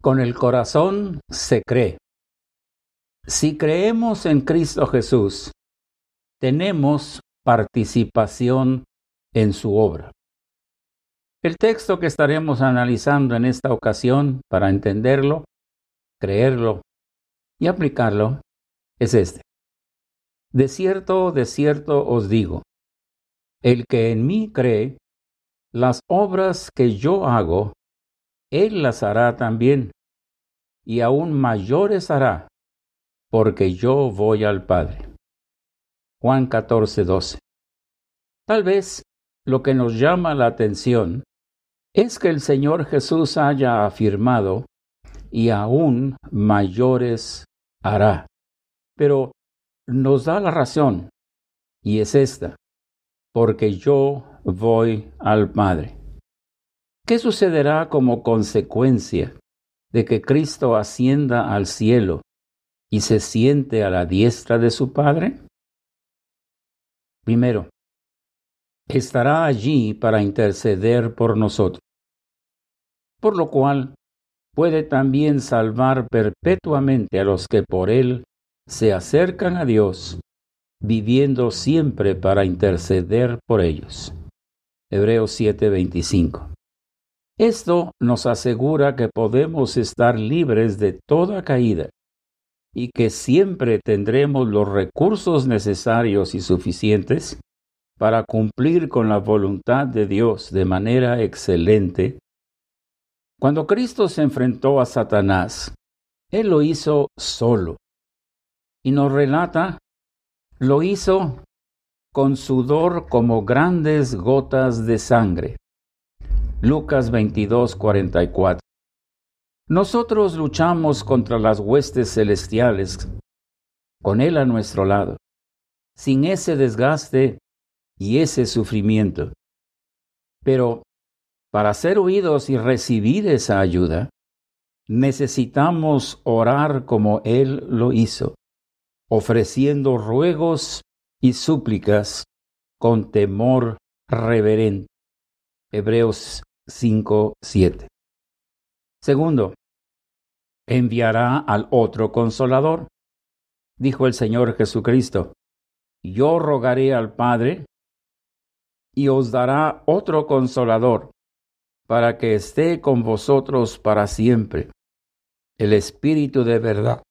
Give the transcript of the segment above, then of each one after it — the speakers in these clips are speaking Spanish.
Con el corazón se cree. Si creemos en Cristo Jesús, tenemos participación en su obra. El texto que estaremos analizando en esta ocasión para entenderlo, creerlo y aplicarlo es este. De cierto, de cierto os digo, el que en mí cree, las obras que yo hago, él las hará también, y aún mayores hará, porque yo voy al Padre. Juan 14, 12. Tal vez lo que nos llama la atención es que el Señor Jesús haya afirmado, y aún mayores hará. Pero nos da la razón, y es esta, porque yo voy al Padre. ¿Qué sucederá como consecuencia de que Cristo ascienda al cielo y se siente a la diestra de su Padre? Primero, estará allí para interceder por nosotros, por lo cual puede también salvar perpetuamente a los que por Él se acercan a Dios, viviendo siempre para interceder por ellos. Hebreos 7:25. Esto nos asegura que podemos estar libres de toda caída y que siempre tendremos los recursos necesarios y suficientes para cumplir con la voluntad de Dios de manera excelente. Cuando Cristo se enfrentó a Satanás, Él lo hizo solo. Y nos relata, lo hizo con sudor como grandes gotas de sangre. Lucas 22, 44. Nosotros luchamos contra las huestes celestiales, con Él a nuestro lado, sin ese desgaste y ese sufrimiento. Pero para ser oídos y recibir esa ayuda, necesitamos orar como Él lo hizo, ofreciendo ruegos y súplicas con temor reverente. Hebreos 5, 7. Segundo, enviará al otro consolador. Dijo el Señor Jesucristo, yo rogaré al Padre y os dará otro consolador para que esté con vosotros para siempre, el Espíritu de verdad.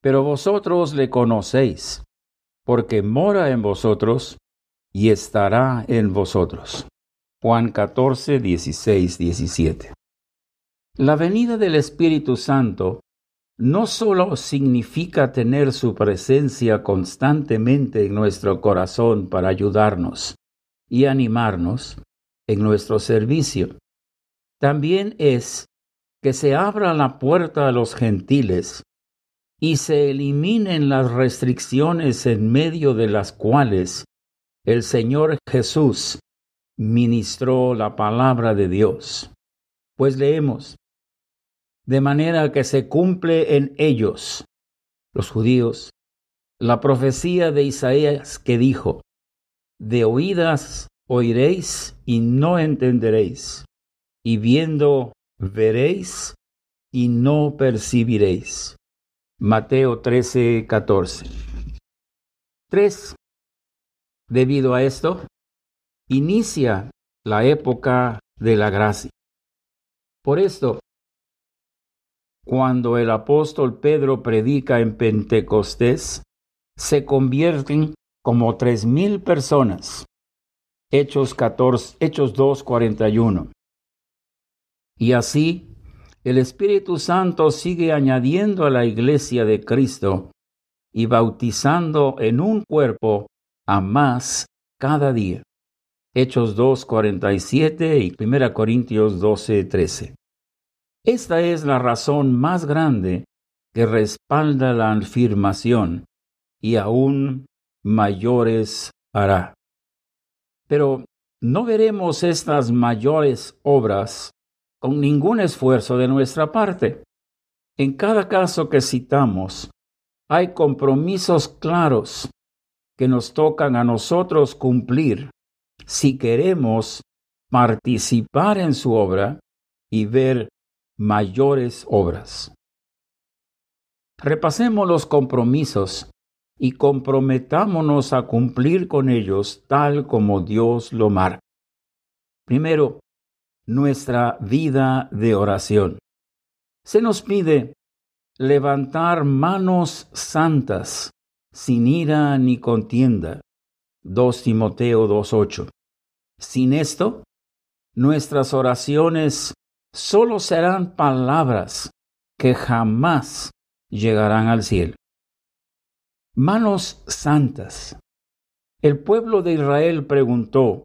Pero vosotros le conocéis, porque mora en vosotros y estará en vosotros. Juan 14, 16, 17. La venida del Espíritu Santo no solo significa tener su presencia constantemente en nuestro corazón para ayudarnos y animarnos en nuestro servicio, también es que se abra la puerta a los gentiles y se eliminen las restricciones en medio de las cuales el Señor Jesús ministró la palabra de Dios. Pues leemos, de manera que se cumple en ellos, los judíos, la profecía de Isaías que dijo, de oídas oiréis y no entenderéis, y viendo veréis y no percibiréis. Mateo 13, 14. 3. Debido a esto, inicia la época de la gracia. Por esto, cuando el apóstol Pedro predica en Pentecostés, se convierten como tres mil personas. Hechos, 14, Hechos 2, 41. Y así, el Espíritu Santo sigue añadiendo a la iglesia de Cristo y bautizando en un cuerpo a más cada día. Hechos 2, 47 y 1 Corintios 12, 13. Esta es la razón más grande que respalda la afirmación y aún mayores hará. Pero no veremos estas mayores obras con ningún esfuerzo de nuestra parte. En cada caso que citamos, hay compromisos claros que nos tocan a nosotros cumplir si queremos participar en su obra y ver mayores obras. Repasemos los compromisos y comprometámonos a cumplir con ellos tal como Dios lo marca. Primero, nuestra vida de oración. Se nos pide levantar manos santas, sin ira ni contienda. 2 Timoteo 2.8. Sin esto, nuestras oraciones solo serán palabras que jamás llegarán al cielo. Manos santas. El pueblo de Israel preguntó,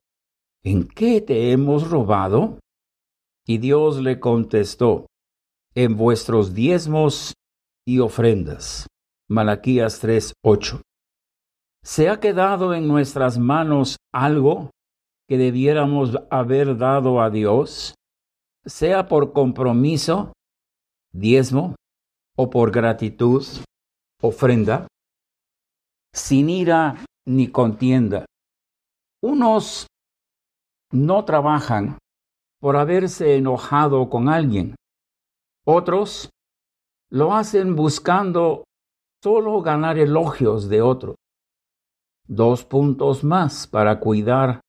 ¿En qué te hemos robado? Y Dios le contestó, en vuestros diezmos y ofrendas. Malaquías 3:8. ¿Se ha quedado en nuestras manos algo que debiéramos haber dado a Dios, sea por compromiso, diezmo, o por gratitud, ofrenda? Sin ira ni contienda. Unos no trabajan por haberse enojado con alguien. Otros lo hacen buscando solo ganar elogios de otro. Dos puntos más para cuidar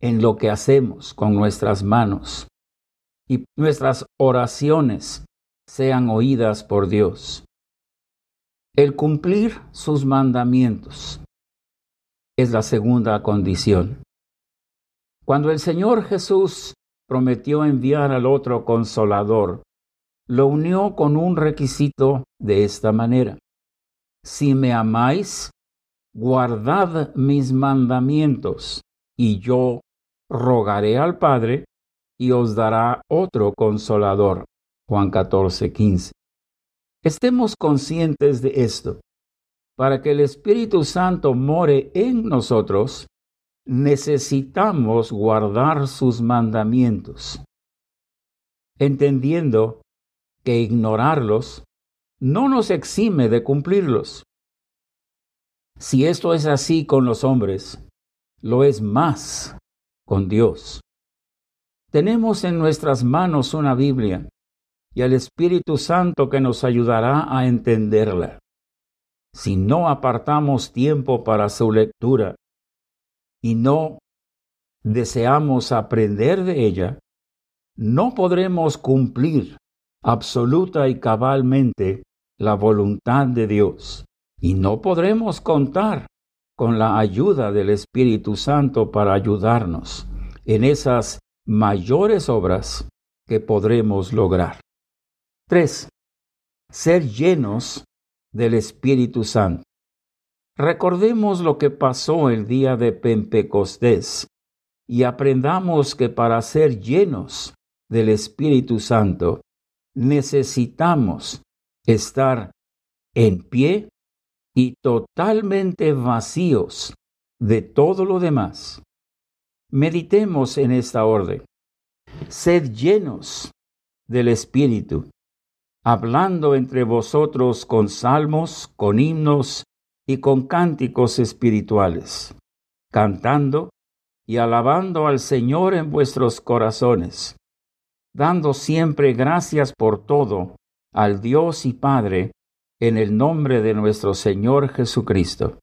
en lo que hacemos con nuestras manos y nuestras oraciones sean oídas por Dios. El cumplir sus mandamientos es la segunda condición. Cuando el Señor Jesús prometió enviar al otro consolador, lo unió con un requisito de esta manera. Si me amáis, guardad mis mandamientos, y yo rogaré al Padre, y os dará otro consolador. Juan 14, 15. Estemos conscientes de esto. Para que el Espíritu Santo more en nosotros, necesitamos guardar sus mandamientos, entendiendo que ignorarlos no nos exime de cumplirlos. Si esto es así con los hombres, lo es más con Dios. Tenemos en nuestras manos una Biblia y al Espíritu Santo que nos ayudará a entenderla. Si no apartamos tiempo para su lectura y no deseamos aprender de ella, no podremos cumplir absoluta y cabalmente la voluntad de Dios y no podremos contar con la ayuda del Espíritu Santo para ayudarnos en esas mayores obras que podremos lograr. 3. Ser llenos del Espíritu Santo. Recordemos lo que pasó el día de Pentecostés y aprendamos que para ser llenos del Espíritu Santo necesitamos estar en pie y totalmente vacíos de todo lo demás. Meditemos en esta orden. Sed llenos del Espíritu, hablando entre vosotros con salmos, con himnos y con cánticos espirituales, cantando y alabando al Señor en vuestros corazones, dando siempre gracias por todo al Dios y Padre, en el nombre de nuestro Señor Jesucristo.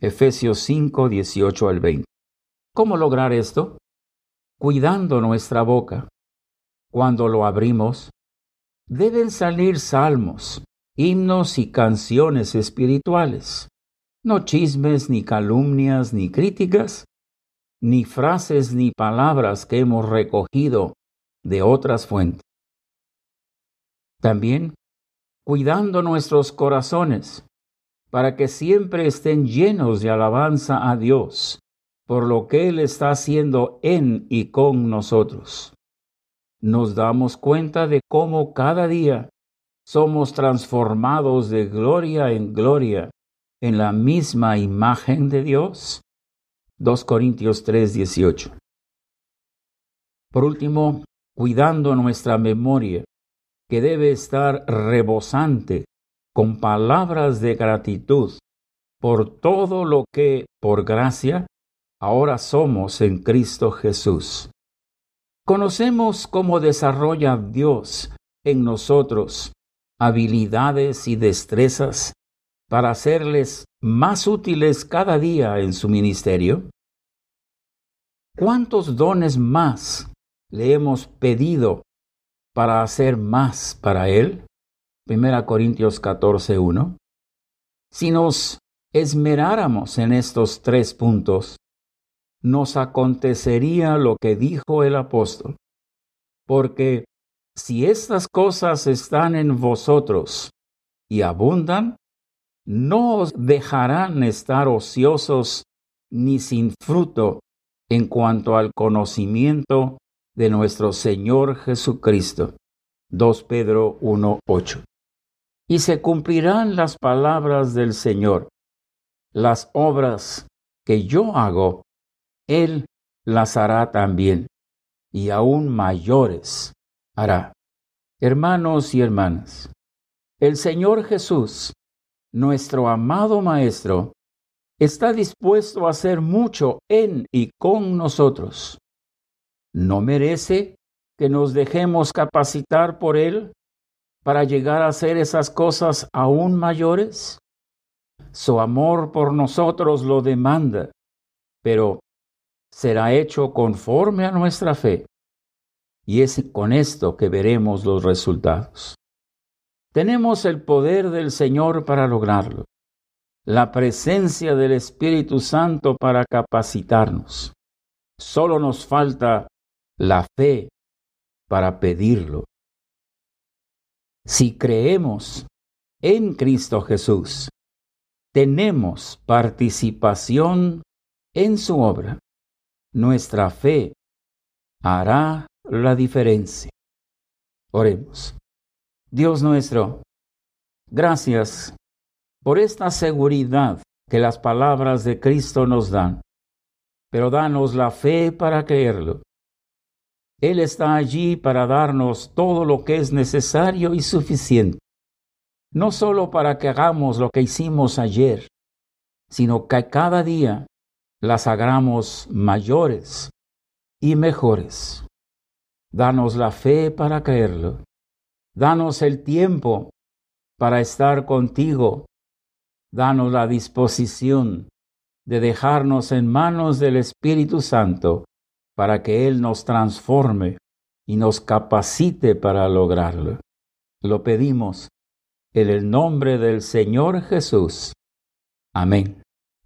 Efesios 5, 18 al 20. ¿Cómo lograr esto? Cuidando nuestra boca. Cuando lo abrimos, deben salir salmos, himnos y canciones espirituales no chismes, ni calumnias, ni críticas, ni frases, ni palabras que hemos recogido de otras fuentes. También cuidando nuestros corazones para que siempre estén llenos de alabanza a Dios por lo que Él está haciendo en y con nosotros. Nos damos cuenta de cómo cada día somos transformados de gloria en gloria en la misma imagen de Dios? 2 Corintios 3, 18. Por último, cuidando nuestra memoria, que debe estar rebosante con palabras de gratitud por todo lo que, por gracia, ahora somos en Cristo Jesús. Conocemos cómo desarrolla Dios en nosotros habilidades y destrezas para hacerles más útiles cada día en su ministerio? ¿Cuántos dones más le hemos pedido para hacer más para Él? 1 Corintios 14, 1. Si nos esmeráramos en estos tres puntos, nos acontecería lo que dijo el apóstol, porque si estas cosas están en vosotros y abundan, no os dejarán estar ociosos ni sin fruto en cuanto al conocimiento de nuestro Señor Jesucristo. 2 Pedro 1:8. Y se cumplirán las palabras del Señor. Las obras que yo hago, Él las hará también, y aún mayores hará. Hermanos y hermanas, el Señor Jesús, nuestro amado Maestro, está dispuesto a hacer mucho en y con nosotros. ¿No merece que nos dejemos capacitar por Él para llegar a hacer esas cosas aún mayores? Su amor por nosotros lo demanda, pero será hecho conforme a nuestra fe. Y es con esto que veremos los resultados. Tenemos el poder del Señor para lograrlo la presencia del Espíritu Santo para capacitarnos. Solo nos falta la fe para pedirlo. Si creemos en Cristo Jesús, tenemos participación en su obra. Nuestra fe hará la diferencia. Oremos. Dios nuestro, gracias por esta seguridad que las palabras de Cristo nos dan. Pero danos la fe para creerlo. Él está allí para darnos todo lo que es necesario y suficiente, no solo para que hagamos lo que hicimos ayer, sino que cada día las hagamos mayores y mejores. Danos la fe para creerlo. Danos el tiempo para estar contigo danos la disposición de dejarnos en manos del Espíritu Santo para que Él nos transforme y nos capacite para lograrlo. Lo pedimos en el nombre del Señor Jesús. Amén.